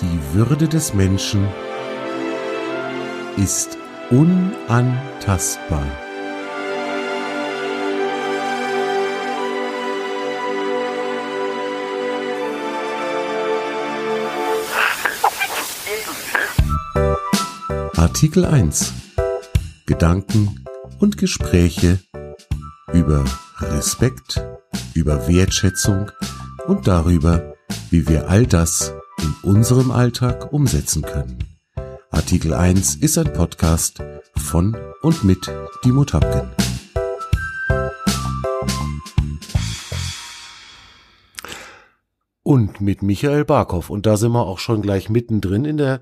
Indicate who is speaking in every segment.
Speaker 1: Die Würde des Menschen ist unantastbar. Artikel 1 Gedanken und Gespräche über Respekt, über Wertschätzung und darüber, wie wir all das in unserem Alltag umsetzen können. Artikel 1 ist ein Podcast von und mit Dimo Tapken. Und mit Michael Barkow. Und da sind wir auch schon gleich mittendrin in der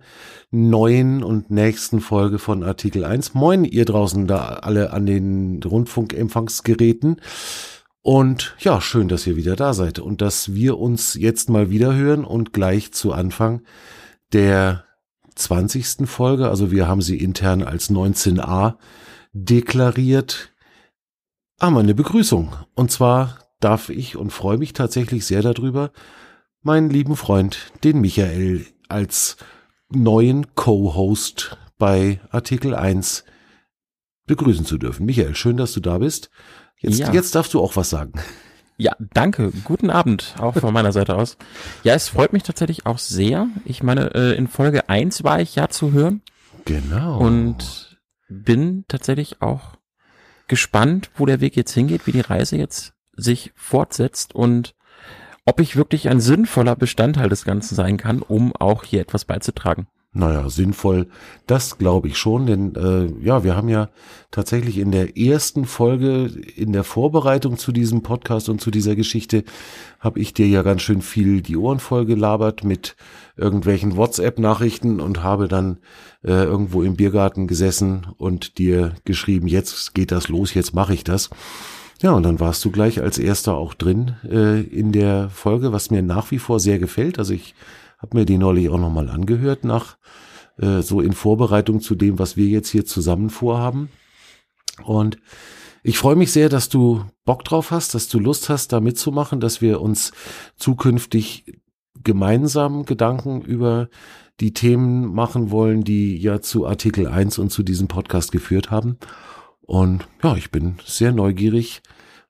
Speaker 1: neuen und nächsten Folge von Artikel 1. Moin, ihr draußen da alle an den Rundfunkempfangsgeräten. Und ja, schön, dass ihr wieder da seid und dass wir uns jetzt mal wieder hören und gleich zu Anfang der 20. Folge, also wir haben sie intern als 19a deklariert, haben wir eine Begrüßung. Und zwar darf ich und freue mich tatsächlich sehr darüber, meinen lieben Freund, den Michael, als neuen Co-Host bei Artikel 1 begrüßen zu dürfen. Michael, schön, dass du da bist. Jetzt, ja. jetzt darfst du auch was sagen.
Speaker 2: Ja, danke. Guten Abend, auch von meiner Seite aus. Ja, es freut mich tatsächlich auch sehr. Ich meine, äh, in Folge 1 war ich ja zu hören.
Speaker 1: Genau.
Speaker 2: Und bin tatsächlich auch gespannt, wo der Weg jetzt hingeht, wie die Reise jetzt sich fortsetzt und ob ich wirklich ein sinnvoller Bestandteil des Ganzen sein kann, um auch hier etwas beizutragen.
Speaker 1: Naja, sinnvoll, das glaube ich schon, denn äh, ja, wir haben ja tatsächlich in der ersten Folge, in der Vorbereitung zu diesem Podcast und zu dieser Geschichte, habe ich dir ja ganz schön viel die Ohren voll gelabert mit irgendwelchen WhatsApp-Nachrichten und habe dann äh, irgendwo im Biergarten gesessen und dir geschrieben, jetzt geht das los, jetzt mache ich das. Ja, und dann warst du gleich als erster auch drin äh, in der Folge, was mir nach wie vor sehr gefällt. Also ich habe mir die neulich auch nochmal angehört nach äh, so in Vorbereitung zu dem, was wir jetzt hier zusammen vorhaben. Und ich freue mich sehr, dass du Bock drauf hast, dass du Lust hast, da mitzumachen, dass wir uns zukünftig gemeinsam Gedanken über die Themen machen wollen, die ja zu Artikel 1 und zu diesem Podcast geführt haben. Und ja, ich bin sehr neugierig,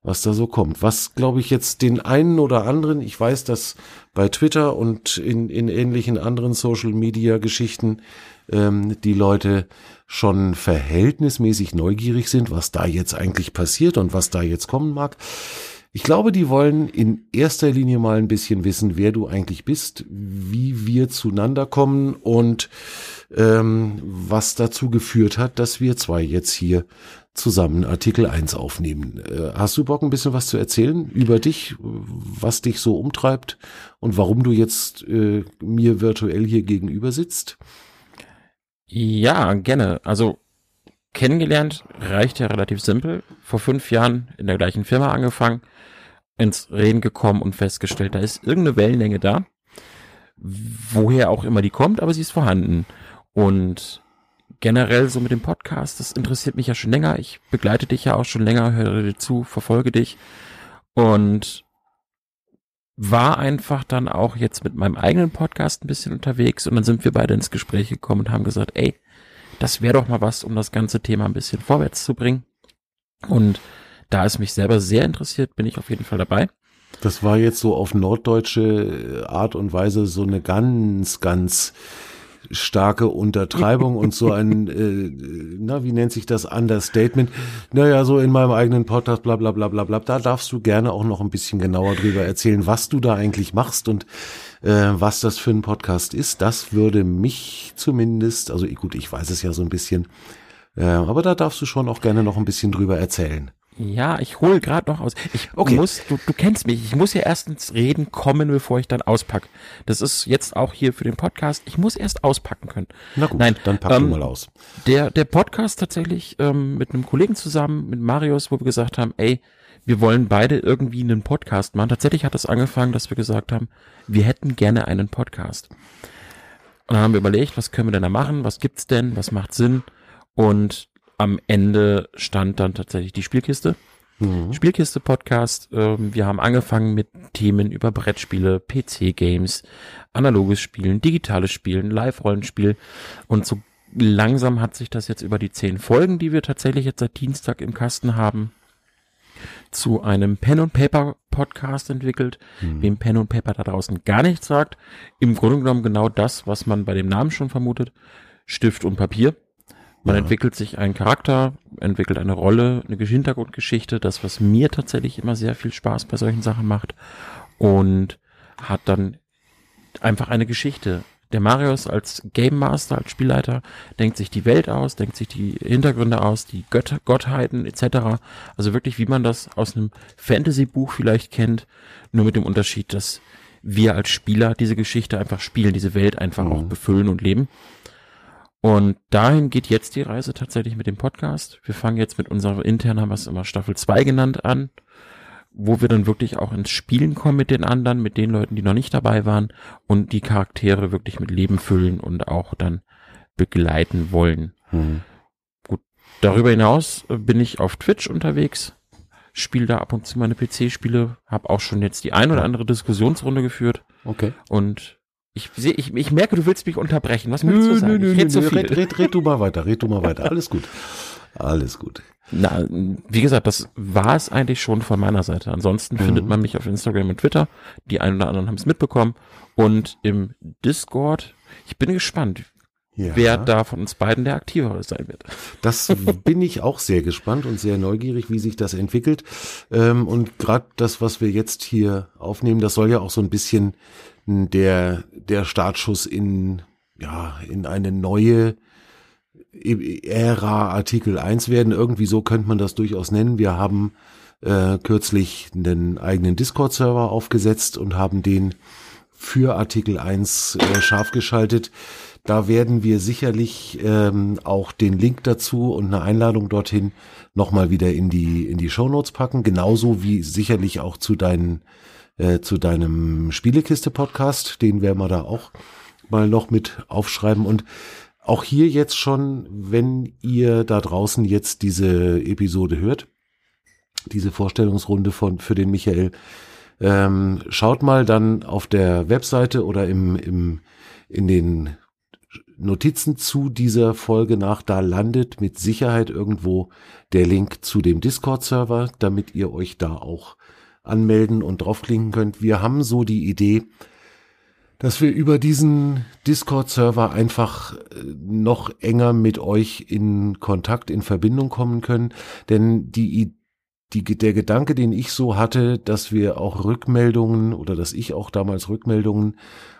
Speaker 1: was da so kommt. Was, glaube ich, jetzt den einen oder anderen, ich weiß, dass bei Twitter und in, in ähnlichen anderen Social-Media-Geschichten ähm, die Leute schon verhältnismäßig neugierig sind, was da jetzt eigentlich passiert und was da jetzt kommen mag. Ich glaube, die wollen in erster Linie mal ein bisschen wissen, wer du eigentlich bist, wie wir zueinander kommen und ähm, was dazu geführt hat, dass wir zwei jetzt hier zusammen Artikel 1 aufnehmen. Äh, hast du Bock, ein bisschen was zu erzählen über dich, was dich so umtreibt und warum du jetzt äh, mir virtuell hier gegenüber sitzt?
Speaker 2: Ja, gerne. Also kennengelernt reicht ja relativ simpel. Vor fünf Jahren in der gleichen Firma angefangen, ins Reden gekommen und festgestellt, da ist irgendeine Wellenlänge da. Woher auch immer die kommt, aber sie ist vorhanden. Und generell so mit dem Podcast, das interessiert mich ja schon länger. Ich begleite dich ja auch schon länger, höre dir zu, verfolge dich und war einfach dann auch jetzt mit meinem eigenen Podcast ein bisschen unterwegs und dann sind wir beide ins Gespräch gekommen und haben gesagt, ey, das wäre doch mal was, um das ganze Thema ein bisschen vorwärts zu bringen. Und da es mich selber sehr interessiert, bin ich auf jeden Fall dabei.
Speaker 1: Das war jetzt so auf norddeutsche Art und Weise so eine ganz, ganz starke Untertreibung und so ein, äh, na, wie nennt sich das, Understatement. Naja, so in meinem eigenen Podcast, bla bla bla bla bla. Da darfst du gerne auch noch ein bisschen genauer drüber erzählen, was du da eigentlich machst und äh, was das für ein Podcast ist. Das würde mich zumindest, also gut, ich weiß es ja so ein bisschen, äh, aber da darfst du schon auch gerne noch ein bisschen drüber erzählen.
Speaker 2: Ja, ich hole gerade noch aus. Ich okay. muss, du, du kennst mich, ich muss ja erst ins Reden kommen, bevor ich dann auspack. Das ist jetzt auch hier für den Podcast. Ich muss erst auspacken können.
Speaker 1: Na gut, Nein, dann pack ähm, mal aus.
Speaker 2: Der, der Podcast tatsächlich ähm, mit einem Kollegen zusammen, mit Marius, wo wir gesagt haben, ey, wir wollen beide irgendwie einen Podcast machen. Tatsächlich hat das angefangen, dass wir gesagt haben, wir hätten gerne einen Podcast. Und dann haben wir überlegt, was können wir denn da machen? Was gibt's denn? Was macht Sinn? Und am Ende stand dann tatsächlich die Spielkiste. Mhm. Spielkiste-Podcast. Ähm, wir haben angefangen mit Themen über Brettspiele, PC-Games, analoges Spielen, digitales Spielen, Live-Rollenspiel und so langsam hat sich das jetzt über die zehn Folgen, die wir tatsächlich jetzt seit Dienstag im Kasten haben, zu einem Pen und Paper Podcast entwickelt, mhm. wem Pen und Paper da draußen gar nichts sagt. Im Grunde genommen genau das, was man bei dem Namen schon vermutet. Stift und Papier. Man ja. entwickelt sich einen Charakter, entwickelt eine Rolle, eine Hintergrundgeschichte, das, was mir tatsächlich immer sehr viel Spaß bei solchen Sachen macht und hat dann einfach eine Geschichte der Marius als Game Master, als Spielleiter, denkt sich die Welt aus, denkt sich die Hintergründe aus, die Götter, Gottheiten etc. Also wirklich, wie man das aus einem Fantasy-Buch vielleicht kennt, nur mit dem Unterschied, dass wir als Spieler diese Geschichte einfach spielen, diese Welt einfach mhm. auch befüllen und leben. Und dahin geht jetzt die Reise tatsächlich mit dem Podcast. Wir fangen jetzt mit unserer internen, haben wir es immer Staffel 2 genannt an wo wir dann wirklich auch ins Spielen kommen mit den anderen, mit den Leuten, die noch nicht dabei waren und die Charaktere wirklich mit Leben füllen und auch dann begleiten wollen. Mhm. Gut, darüber hinaus bin ich auf Twitch unterwegs, spiele da ab und zu meine PC-Spiele, habe auch schon jetzt die ein oder andere Diskussionsrunde geführt.
Speaker 1: Okay.
Speaker 2: Und ich sehe, ich, ich merke, du willst mich unterbrechen. Was möchtest du sagen? Nö,
Speaker 1: ich nö, so viel. Red, red, red du mal weiter, red du mal weiter. Alles gut. Alles gut.
Speaker 2: Na, wie gesagt, das war es eigentlich schon von meiner Seite. Ansonsten mhm. findet man mich auf Instagram und Twitter. Die einen oder anderen haben es mitbekommen. Und im Discord, ich bin gespannt, ja. wer da von uns beiden der aktivere sein wird.
Speaker 1: Das bin ich auch sehr gespannt und sehr neugierig, wie sich das entwickelt. Ähm, und gerade das, was wir jetzt hier aufnehmen, das soll ja auch so ein bisschen der, der Startschuss in, ja, in eine neue Ära Artikel 1 werden. Irgendwie so könnte man das durchaus nennen. Wir haben äh, kürzlich einen eigenen Discord-Server aufgesetzt und haben den für Artikel 1 äh, scharf geschaltet. Da werden wir sicherlich ähm, auch den Link dazu und eine Einladung dorthin nochmal wieder in die in die Show Notes packen, genauso wie sicherlich auch zu deinen äh, zu deinem Spielekiste Podcast, den werden wir da auch mal noch mit aufschreiben. Und auch hier jetzt schon, wenn ihr da draußen jetzt diese Episode hört, diese Vorstellungsrunde von für den Michael, ähm, schaut mal dann auf der Webseite oder im, im in den Notizen zu dieser Folge nach, da landet mit Sicherheit irgendwo der Link zu dem Discord-Server, damit ihr euch da auch anmelden und draufklicken könnt. Wir haben so die Idee, dass wir über diesen Discord-Server einfach äh, noch enger mit euch in Kontakt, in Verbindung kommen können. Denn die, die, der Gedanke, den ich so hatte, dass wir auch Rückmeldungen oder dass ich auch damals Rückmeldungen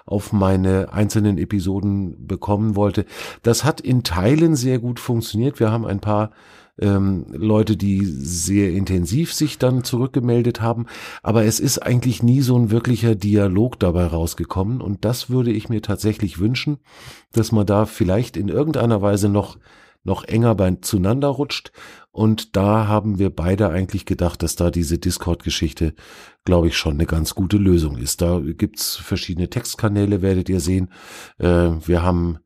Speaker 1: auf meine einzelnen Episoden bekommen wollte, das hat in Teilen sehr gut funktioniert. Wir haben ein paar ähm, Leute, die sehr intensiv sich dann zurückgemeldet haben. Aber es ist eigentlich nie so ein wirklicher Dialog dabei rausgekommen. Und das würde ich mir tatsächlich wünschen, dass man da vielleicht in irgendeiner Weise noch noch enger bei, zueinander rutscht. Und da haben wir beide eigentlich gedacht, dass da diese Discord-Geschichte, glaube ich, schon eine ganz gute Lösung ist. Da gibt's verschiedene Textkanäle, werdet ihr sehen. Äh, wir haben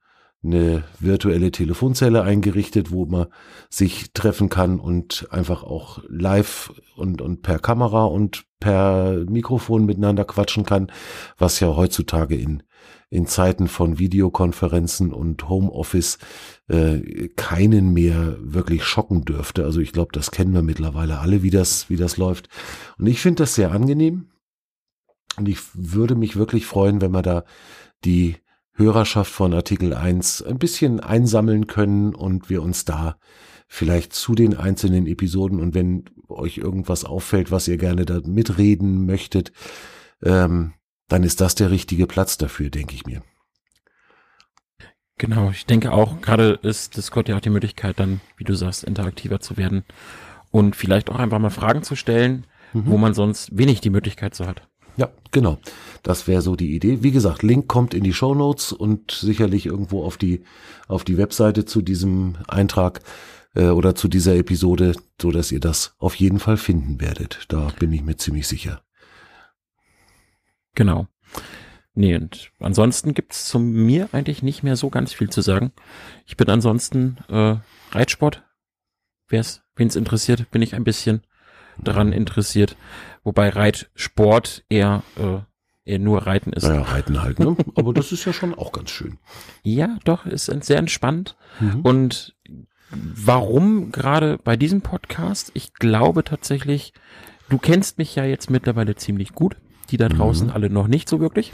Speaker 1: eine virtuelle Telefonzelle eingerichtet, wo man sich treffen kann und einfach auch live und, und per Kamera und per Mikrofon miteinander quatschen kann, was ja heutzutage in, in Zeiten von Videokonferenzen und Homeoffice äh, keinen mehr wirklich schocken dürfte. Also ich glaube, das kennen wir mittlerweile alle, wie das, wie das läuft. Und ich finde das sehr angenehm. Und ich würde mich wirklich freuen, wenn wir da die Hörerschaft von Artikel 1 ein bisschen einsammeln können und wir uns da vielleicht zu den einzelnen Episoden und wenn euch irgendwas auffällt, was ihr gerne da mitreden möchtet, ähm, dann ist das der richtige Platz dafür, denke ich mir.
Speaker 2: Genau, ich denke auch, gerade ist Discord ja auch die Möglichkeit, dann, wie du sagst, interaktiver zu werden und vielleicht auch einfach mal Fragen zu stellen, mhm. wo man sonst wenig die Möglichkeit so hat.
Speaker 1: Ja, genau. Das wäre so die Idee. Wie gesagt, Link kommt in die Show Notes und sicherlich irgendwo auf die auf die Webseite zu diesem Eintrag äh, oder zu dieser Episode, so dass ihr das auf jeden Fall finden werdet. Da bin ich mir ziemlich sicher.
Speaker 2: Genau. Nee, und ansonsten gibt's zu mir eigentlich nicht mehr so ganz viel zu sagen. Ich bin ansonsten äh, Reitsport. Wer's, wen's interessiert, bin ich ein bisschen daran interessiert, wobei Reitsport eher, äh, eher nur Reiten ist.
Speaker 1: Naja, Reiten halt, ne? Aber das ist ja schon auch ganz schön.
Speaker 2: Ja, doch, ist sehr entspannt. Mhm. Und warum gerade bei diesem Podcast? Ich glaube tatsächlich, du kennst mich ja jetzt mittlerweile ziemlich gut, die da draußen mhm. alle noch nicht so wirklich.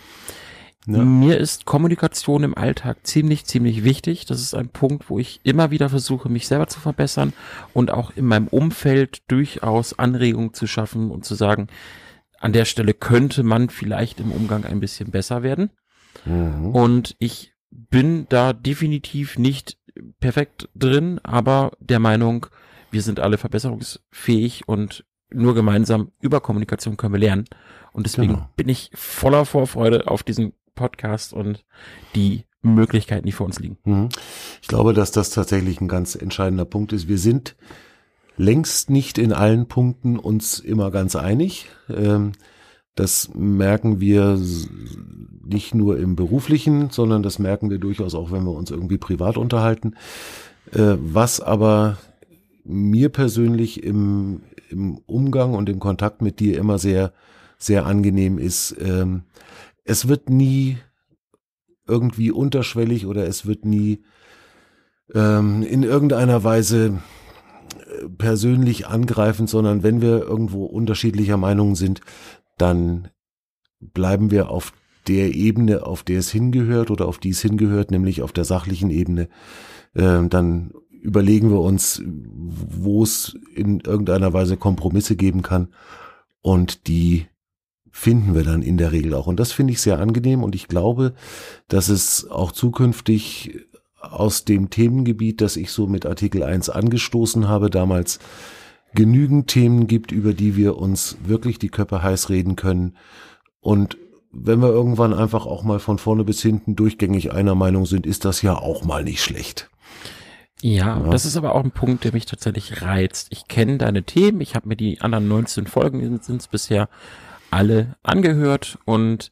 Speaker 2: Ja. Mir ist Kommunikation im Alltag ziemlich, ziemlich wichtig. Das ist ein Punkt, wo ich immer wieder versuche, mich selber zu verbessern und auch in meinem Umfeld durchaus Anregungen zu schaffen und zu sagen, an der Stelle könnte man vielleicht im Umgang ein bisschen besser werden. Mhm. Und ich bin da definitiv nicht perfekt drin, aber der Meinung, wir sind alle verbesserungsfähig und nur gemeinsam über Kommunikation können wir lernen. Und deswegen genau. bin ich voller Vorfreude auf diesen Podcast und die Möglichkeiten, die vor uns liegen. Mhm.
Speaker 1: Ich glaube, dass das tatsächlich ein ganz entscheidender Punkt ist. Wir sind längst nicht in allen Punkten uns immer ganz einig. Ähm, das merken wir nicht nur im beruflichen, sondern das merken wir durchaus auch, wenn wir uns irgendwie privat unterhalten. Äh, was aber mir persönlich im, im Umgang und im Kontakt mit dir immer sehr, sehr angenehm ist, ähm, es wird nie irgendwie unterschwellig oder es wird nie ähm, in irgendeiner Weise äh, persönlich angreifend, sondern wenn wir irgendwo unterschiedlicher Meinungen sind, dann bleiben wir auf der Ebene, auf der es hingehört oder auf die es hingehört, nämlich auf der sachlichen Ebene. Äh, dann überlegen wir uns, wo es in irgendeiner Weise Kompromisse geben kann und die finden wir dann in der Regel auch. Und das finde ich sehr angenehm und ich glaube, dass es auch zukünftig aus dem Themengebiet, das ich so mit Artikel 1 angestoßen habe, damals genügend Themen gibt, über die wir uns wirklich die Köpfe heiß reden können. Und wenn wir irgendwann einfach auch mal von vorne bis hinten durchgängig einer Meinung sind, ist das ja auch mal nicht schlecht.
Speaker 2: Ja, ja, das ist aber auch ein Punkt, der mich tatsächlich reizt. Ich kenne deine Themen, ich habe mir die anderen 19 Folgen sind es bisher alle angehört und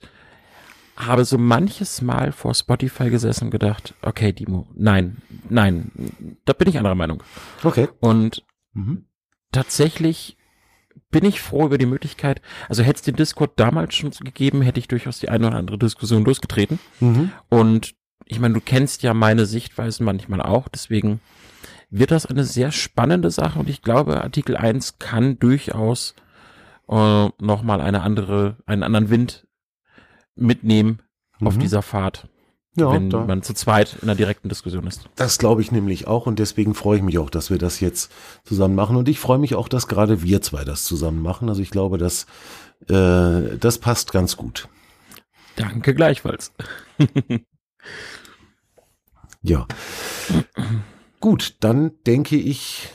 Speaker 2: habe so manches Mal vor Spotify gesessen und gedacht, okay, Dimo, nein, nein, da bin ich anderer Meinung.
Speaker 1: Okay.
Speaker 2: Und mhm. tatsächlich bin ich froh über die Möglichkeit, also hätte es den Discord damals schon gegeben, hätte ich durchaus die eine oder andere Diskussion losgetreten. Mhm. Und ich meine, du kennst ja meine Sichtweisen manchmal auch, deswegen wird das eine sehr spannende Sache und ich glaube, Artikel 1 kann durchaus äh, nochmal eine andere, einen anderen Wind mitnehmen mhm. auf dieser Fahrt. Ja, wenn da. man zu zweit in einer direkten Diskussion ist.
Speaker 1: Das glaube ich nämlich auch und deswegen freue ich mich auch, dass wir das jetzt zusammen machen und ich freue mich auch, dass gerade wir zwei das zusammen machen. Also ich glaube, dass äh, das passt ganz gut.
Speaker 2: Danke gleichfalls.
Speaker 1: ja. Gut, dann denke ich,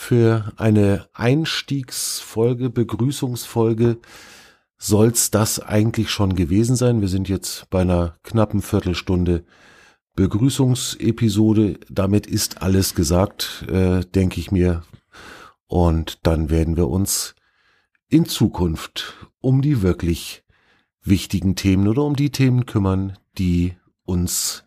Speaker 1: für eine Einstiegsfolge, Begrüßungsfolge soll's das eigentlich schon gewesen sein. Wir sind jetzt bei einer knappen Viertelstunde Begrüßungsepisode. Damit ist alles gesagt, äh, denke ich mir. Und dann werden wir uns in Zukunft um die wirklich wichtigen Themen oder um die Themen kümmern, die uns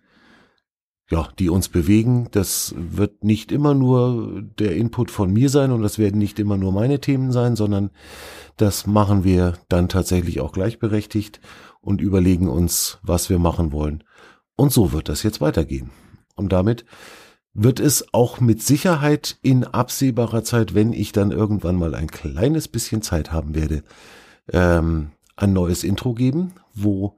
Speaker 1: ja, die uns bewegen. Das wird nicht immer nur der Input von mir sein und das werden nicht immer nur meine Themen sein, sondern das machen wir dann tatsächlich auch gleichberechtigt und überlegen uns, was wir machen wollen. Und so wird das jetzt weitergehen. Und damit wird es auch mit Sicherheit in absehbarer Zeit, wenn ich dann irgendwann mal ein kleines bisschen Zeit haben werde, ähm, ein neues Intro geben, wo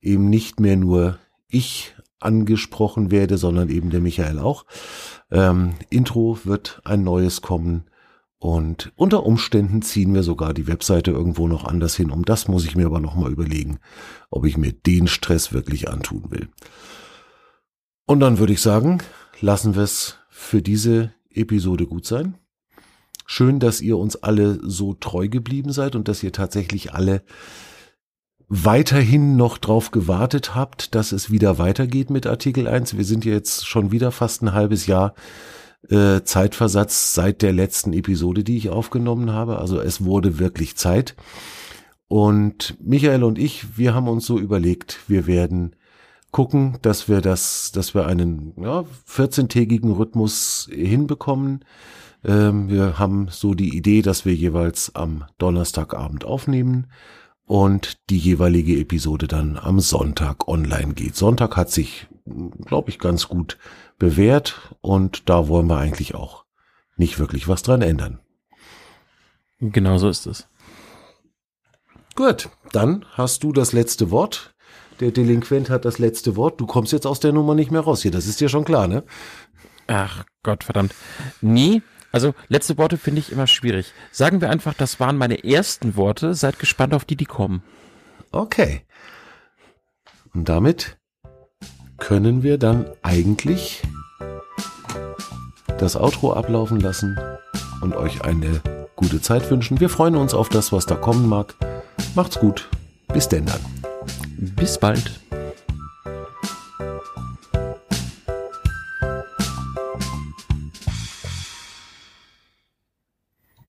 Speaker 1: eben nicht mehr nur ich angesprochen werde, sondern eben der Michael auch. Ähm, Intro wird ein neues kommen. Und unter Umständen ziehen wir sogar die Webseite irgendwo noch anders hin. Um das muss ich mir aber nochmal überlegen, ob ich mir den Stress wirklich antun will. Und dann würde ich sagen, lassen wir es für diese Episode gut sein. Schön, dass ihr uns alle so treu geblieben seid und dass ihr tatsächlich alle weiterhin noch drauf gewartet habt, dass es wieder weitergeht mit Artikel 1. Wir sind jetzt schon wieder fast ein halbes Jahr äh, Zeitversatz seit der letzten Episode, die ich aufgenommen habe. Also es wurde wirklich Zeit. Und Michael und ich, wir haben uns so überlegt, wir werden gucken, dass wir das, dass wir einen ja, 14-tägigen Rhythmus hinbekommen. Ähm, wir haben so die Idee, dass wir jeweils am Donnerstagabend aufnehmen und die jeweilige Episode dann am Sonntag online geht. Sonntag hat sich, glaube ich, ganz gut bewährt und da wollen wir eigentlich auch nicht wirklich was dran ändern.
Speaker 2: Genau so ist es.
Speaker 1: Gut, dann hast du das letzte Wort. Der Delinquent hat das letzte Wort. Du kommst jetzt aus der Nummer nicht mehr raus hier. Das ist dir schon klar, ne?
Speaker 2: Ach Gott, verdammt. Nie. Also letzte Worte finde ich immer schwierig. Sagen wir einfach, das waren meine ersten Worte. Seid gespannt auf die, die kommen.
Speaker 1: Okay. Und damit können wir dann eigentlich das Outro ablaufen lassen und euch eine gute Zeit wünschen. Wir freuen uns auf das, was da kommen mag. Macht's gut. Bis denn dann.
Speaker 2: Bis bald.